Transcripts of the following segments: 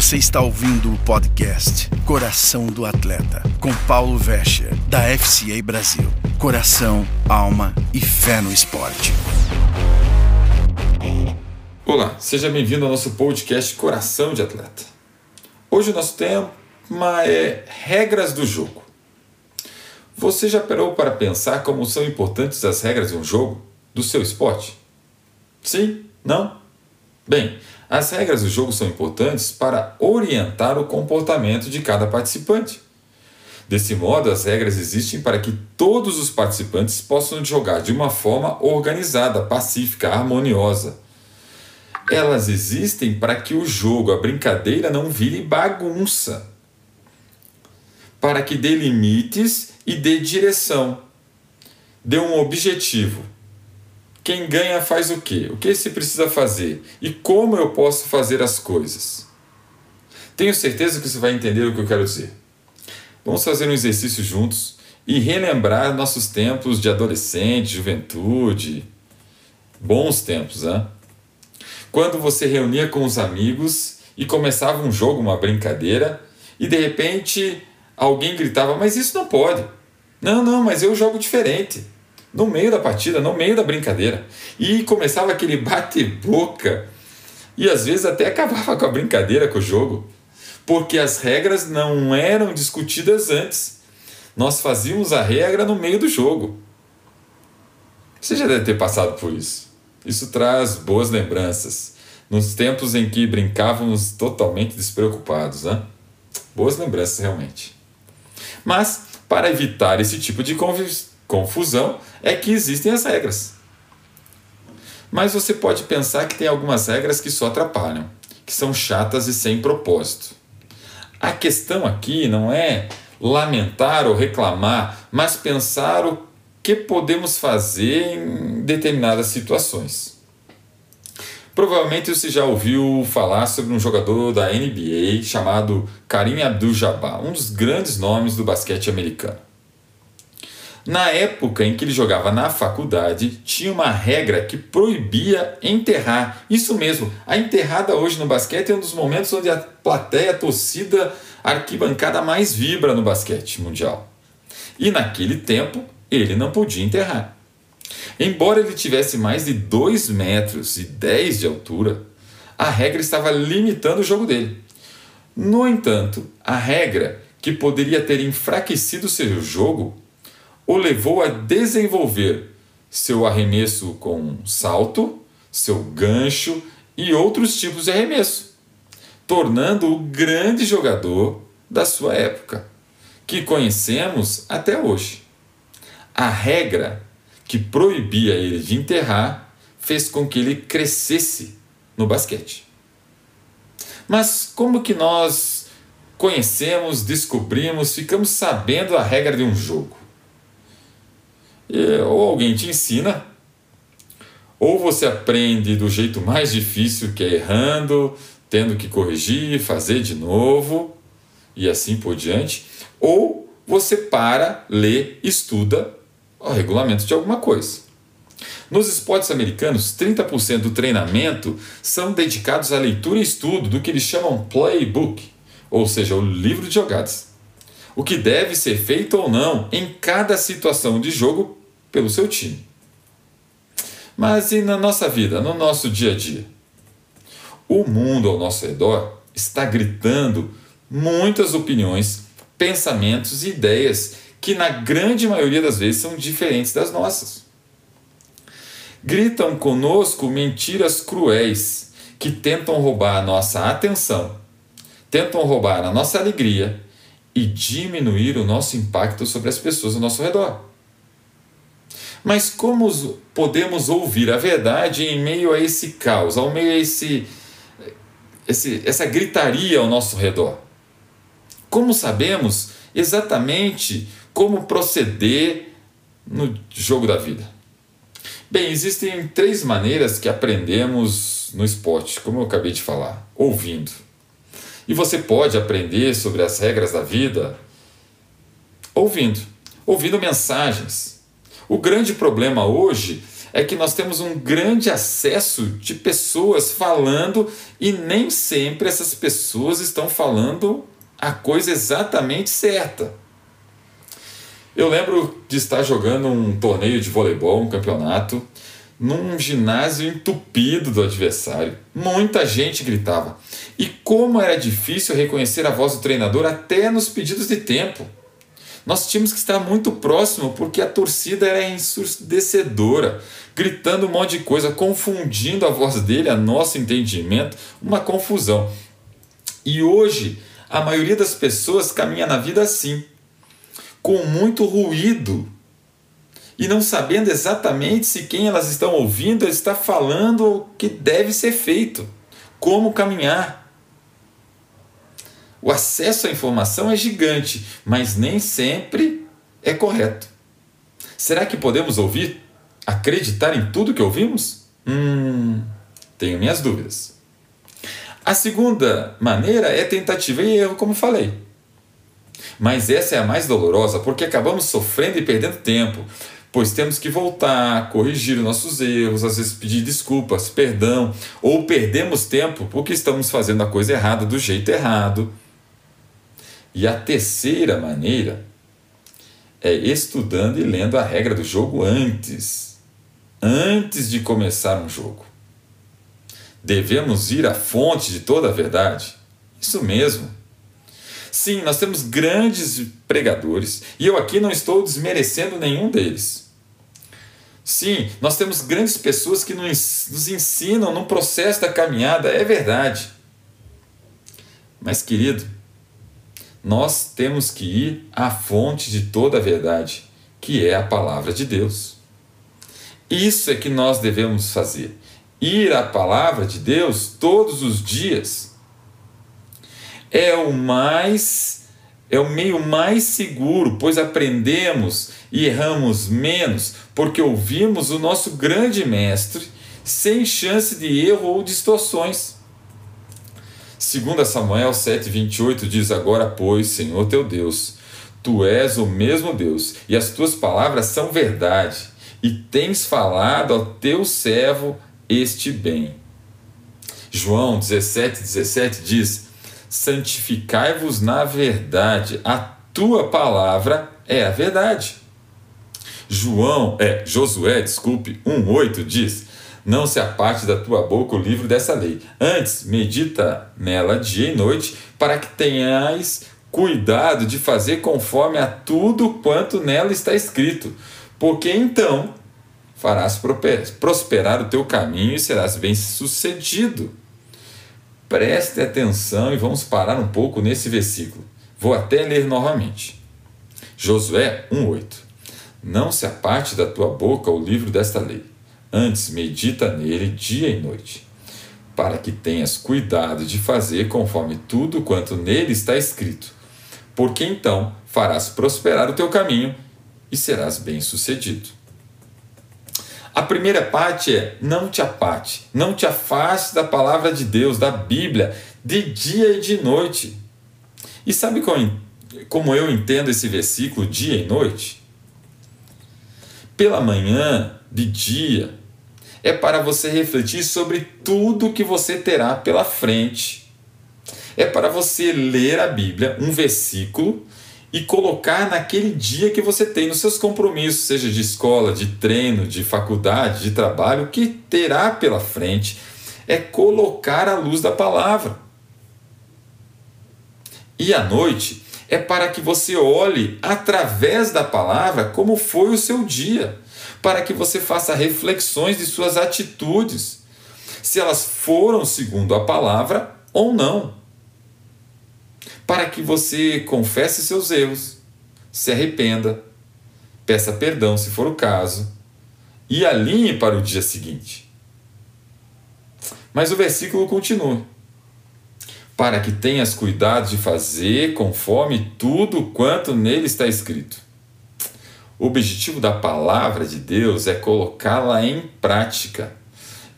Você está ouvindo o podcast Coração do Atleta, com Paulo Vescher, da FCA Brasil. Coração, alma e fé no esporte. Olá, seja bem-vindo ao nosso podcast Coração de Atleta. Hoje o nosso tema é regras do jogo. Você já parou para pensar como são importantes as regras de um jogo, do seu esporte? Sim? Não? Bem, as regras do jogo são importantes para orientar o comportamento de cada participante. Desse modo, as regras existem para que todos os participantes possam jogar de uma forma organizada, pacífica, harmoniosa. Elas existem para que o jogo, a brincadeira, não vire bagunça. Para que dê limites e dê direção. Dê um objetivo. Quem ganha faz o quê? O que se precisa fazer? E como eu posso fazer as coisas? Tenho certeza que você vai entender o que eu quero dizer. Vamos fazer um exercício juntos e relembrar nossos tempos de adolescente, juventude. Bons tempos, né? Quando você reunia com os amigos e começava um jogo, uma brincadeira, e de repente alguém gritava: Mas isso não pode. Não, não, mas eu jogo diferente no meio da partida, no meio da brincadeira. E começava aquele bate-boca. E às vezes até acabava com a brincadeira, com o jogo. Porque as regras não eram discutidas antes. Nós fazíamos a regra no meio do jogo. Você já deve ter passado por isso. Isso traz boas lembranças. Nos tempos em que brincávamos totalmente despreocupados, né? Boas lembranças, realmente. Mas, para evitar esse tipo de confusão, é que existem as regras. Mas você pode pensar que tem algumas regras que só atrapalham, que são chatas e sem propósito. A questão aqui não é lamentar ou reclamar, mas pensar o que podemos fazer em determinadas situações. Provavelmente você já ouviu falar sobre um jogador da NBA chamado Karim Abdul-Jabbar, um dos grandes nomes do basquete americano. Na época em que ele jogava na faculdade, tinha uma regra que proibia enterrar. Isso mesmo, a enterrada hoje no basquete é um dos momentos onde a plateia, a torcida, a arquibancada mais vibra no basquete mundial. E naquele tempo, ele não podia enterrar. Embora ele tivesse mais de 2 metros e 10 de altura, a regra estava limitando o jogo dele. No entanto, a regra que poderia ter enfraquecido seu jogo o levou a desenvolver seu arremesso com salto, seu gancho e outros tipos de arremesso, tornando-o grande jogador da sua época, que conhecemos até hoje. A regra que proibia ele de enterrar fez com que ele crescesse no basquete. Mas como que nós conhecemos, descobrimos, ficamos sabendo a regra de um jogo? Ou alguém te ensina, ou você aprende do jeito mais difícil, que é errando, tendo que corrigir, fazer de novo e assim por diante, ou você para, lê, estuda o regulamento de alguma coisa. Nos esportes americanos, 30% do treinamento são dedicados à leitura e estudo do que eles chamam playbook, ou seja, o livro de jogadas. O que deve ser feito ou não em cada situação de jogo pelo seu time. Mas e na nossa vida, no nosso dia a dia? O mundo ao nosso redor está gritando muitas opiniões, pensamentos e ideias que, na grande maioria das vezes, são diferentes das nossas. Gritam conosco mentiras cruéis que tentam roubar a nossa atenção, tentam roubar a nossa alegria e diminuir o nosso impacto sobre as pessoas ao nosso redor. Mas como podemos ouvir a verdade em meio a esse caos, ao meio a esse, esse, essa gritaria ao nosso redor? Como sabemos exatamente como proceder no jogo da vida? Bem, existem três maneiras que aprendemos no esporte, como eu acabei de falar: ouvindo. E você pode aprender sobre as regras da vida ouvindo, ouvindo mensagens o grande problema hoje é que nós temos um grande acesso de pessoas falando e nem sempre essas pessoas estão falando a coisa exatamente certa. Eu lembro de estar jogando um torneio de voleibol, um campeonato, num ginásio entupido do adversário. Muita gente gritava. E como era difícil reconhecer a voz do treinador até nos pedidos de tempo. Nós tínhamos que estar muito próximo porque a torcida era ensurdecedora, gritando um monte de coisa, confundindo a voz dele, a nosso entendimento, uma confusão. E hoje, a maioria das pessoas caminha na vida assim, com muito ruído e não sabendo exatamente se quem elas estão ouvindo está falando o que deve ser feito, como caminhar. O acesso à informação é gigante, mas nem sempre é correto. Será que podemos ouvir, acreditar em tudo que ouvimos? Hum, tenho minhas dúvidas. A segunda maneira é tentativa e erro, como falei. Mas essa é a mais dolorosa porque acabamos sofrendo e perdendo tempo, pois temos que voltar, corrigir nossos erros, às vezes pedir desculpas, perdão, ou perdemos tempo porque estamos fazendo a coisa errada do jeito errado. E a terceira maneira é estudando e lendo a regra do jogo antes, antes de começar um jogo. Devemos ir à fonte de toda a verdade. Isso mesmo. Sim, nós temos grandes pregadores e eu aqui não estou desmerecendo nenhum deles. Sim, nós temos grandes pessoas que nos ensinam no processo da caminhada, é verdade. Mas, querido, nós temos que ir à fonte de toda a verdade, que é a palavra de Deus. Isso é que nós devemos fazer. Ir à palavra de Deus todos os dias é o mais é o meio mais seguro, pois aprendemos e erramos menos, porque ouvimos o nosso grande mestre sem chance de erro ou distorções. 2 Samuel 7,28 diz: Agora, pois, Senhor teu Deus, tu és o mesmo Deus, e as tuas palavras são verdade, e tens falado ao teu servo este bem. João 17, 17 diz: Santificai-vos na verdade, a tua palavra é a verdade. João, é, Josué, desculpe, 1,8 diz: não se aparte da tua boca o livro dessa lei. Antes, medita nela dia e noite, para que tenhais cuidado de fazer conforme a tudo quanto nela está escrito. Porque então farás prosperar o teu caminho e serás bem-sucedido. Preste atenção e vamos parar um pouco nesse versículo. Vou até ler novamente. Josué 1:8. Não se aparte da tua boca o livro desta lei Antes, medita nele dia e noite, para que tenhas cuidado de fazer conforme tudo quanto nele está escrito, porque então farás prosperar o teu caminho e serás bem-sucedido. A primeira parte é: não te apate, não te afaste da palavra de Deus, da Bíblia, de dia e de noite. E sabe como eu entendo esse versículo dia e noite? Pela manhã, de dia, é para você refletir sobre tudo que você terá pela frente. É para você ler a Bíblia, um versículo, e colocar naquele dia que você tem nos seus compromissos, seja de escola, de treino, de faculdade, de trabalho, o que terá pela frente é colocar a luz da palavra. E à noite é para que você olhe através da palavra como foi o seu dia para que você faça reflexões de suas atitudes, se elas foram segundo a palavra ou não. Para que você confesse seus erros, se arrependa, peça perdão se for o caso e alinhe para o dia seguinte. Mas o versículo continua. Para que tenhas cuidado de fazer conforme tudo quanto nele está escrito. O objetivo da palavra de Deus é colocá-la em prática.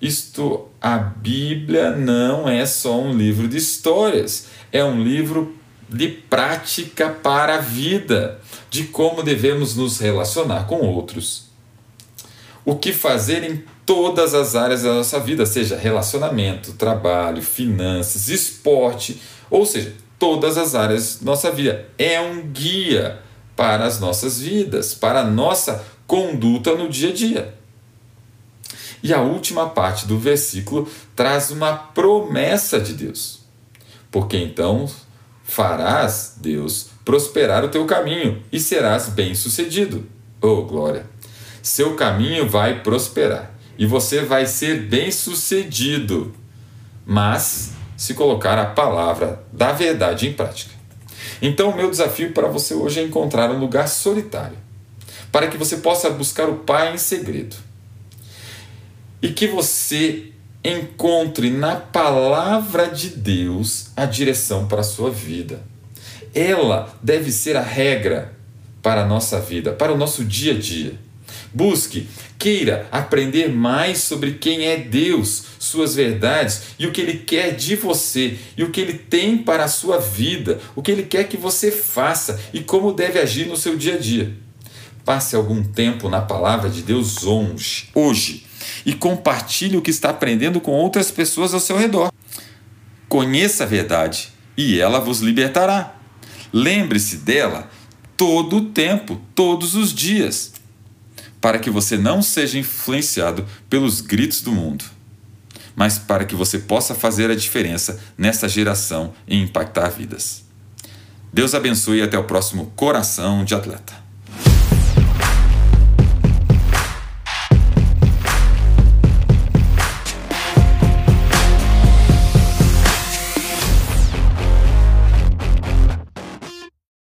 Isto, a Bíblia não é só um livro de histórias, é um livro de prática para a vida, de como devemos nos relacionar com outros. o que fazer em todas as áreas da nossa vida, seja relacionamento, trabalho, finanças, esporte, ou seja, todas as áreas da nossa vida. É um guia para as nossas vidas, para a nossa conduta no dia a dia. E a última parte do versículo traz uma promessa de Deus. Porque então farás, Deus, prosperar o teu caminho e serás bem-sucedido. Oh, glória! Seu caminho vai prosperar e você vai ser bem-sucedido. Mas se colocar a palavra da verdade em prática. Então, o meu desafio para você hoje é encontrar um lugar solitário, para que você possa buscar o Pai em segredo e que você encontre na palavra de Deus a direção para a sua vida. Ela deve ser a regra para a nossa vida, para o nosso dia a dia. Busque, queira aprender mais sobre quem é Deus, suas verdades e o que Ele quer de você e o que Ele tem para a sua vida, o que Ele quer que você faça e como deve agir no seu dia a dia. Passe algum tempo na palavra de Deus hoje e compartilhe o que está aprendendo com outras pessoas ao seu redor. Conheça a verdade e ela vos libertará. Lembre-se dela todo o tempo, todos os dias, para que você não seja influenciado pelos gritos do mundo, mas para que você possa fazer a diferença nessa geração e impactar vidas. Deus abençoe e até o próximo Coração de Atleta.